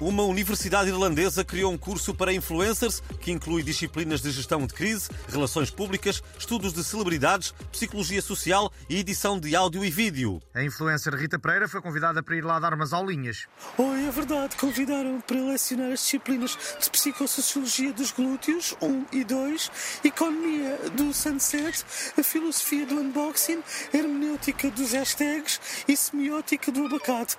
Uma universidade irlandesa criou um curso para influencers que inclui disciplinas de gestão de crise, relações públicas, estudos de celebridades, psicologia social e edição de áudio e vídeo. A influencer Rita Pereira foi convidada para ir lá dar umas aulinhas. Oi, é verdade, convidaram-me para lecionar as disciplinas de psicossociologia dos glúteos, 1 e 2, economia do sunset, a filosofia do unboxing, hermenêutica dos hashtags e semiótica do abacate.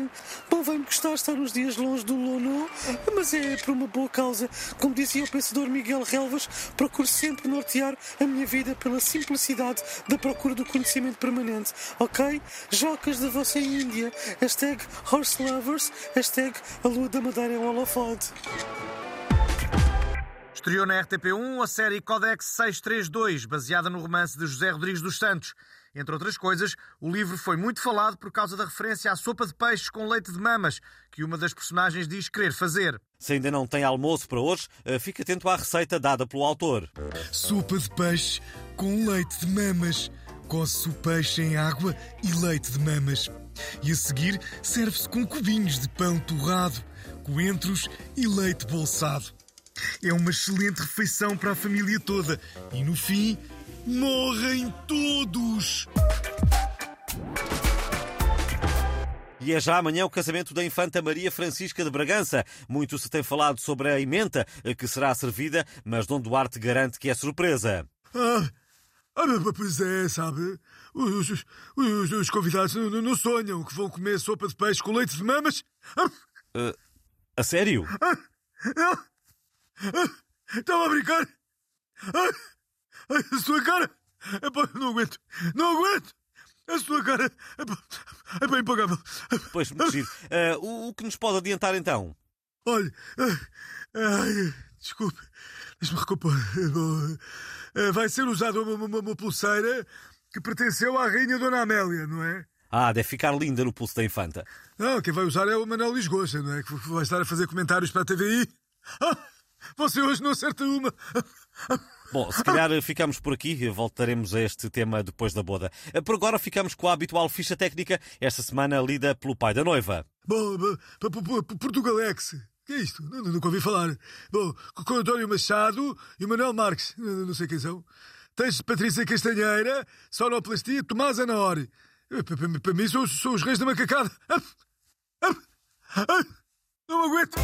Vai-me gostar estar uns dias longe do Lono, mas é por uma boa causa. Como dizia o pensador Miguel Relvas, procuro sempre nortear a minha vida pela simplicidade da procura do conhecimento permanente. Ok? Jocas da vossa Índia. Hashtag Horse Lovers. Hashtag A Lua da Madeira é um holofote. Estreou na RTP1 a série Codex 632, baseada no romance de José Rodrigues dos Santos. Entre outras coisas, o livro foi muito falado por causa da referência à sopa de peixes com leite de mamas, que uma das personagens diz querer fazer. Se ainda não tem almoço para hoje, eh, fique atento à receita dada pelo autor. Sopa de peixe com leite de mamas. Coce o peixe em água e leite de mamas. E a seguir serve-se com cubinhos de pão torrado, coentros e leite bolsado. É uma excelente refeição para a família toda. E no fim, morrem todos! E é já amanhã o casamento da Infanta Maria Francisca de Bragança. Muito se tem falado sobre a emenda eh, que será servida, mas Dom Duarte garante que é surpresa. Ah, ah pois é, sabe? Os, os, os convidados não, não, sonham que vão comer sopa de peixe com leite de mamas. Uh, a sério? Ah, Estava a brincar? A sua cara! Epá, não aguento! Não aguento! A sua cara é bem impagável. Pois, muito giro. Uh, o, o, que nos pode adiantar então? Olha, desculpe, deixe-me recompor. Uh, vai ser usada uma, uma, uma, pulseira que pertenceu à Rainha Dona Amélia, não é? Ah, deve ficar linda no pulso da infanta. Não, quem vai usar é o Manuel Lisgocha, não é? Que vai estar a fazer comentários para a TVI. Ah! Você hoje não acerta uma. Bom, se calhar ficamos por aqui, voltaremos a este tema depois da boda. Por agora ficamos com a habitual ficha técnica, esta semana lida pelo pai da noiva. Bom, Portugalex. que é isto? Nunca ouvi falar. Bom, com António Machado e o Manuel Marques. Não sei quem são. Tens Patrícia Castanheira, Sonoplastia, Tomás Anaori. Para mim são, são os reis da macacada. Não aguento.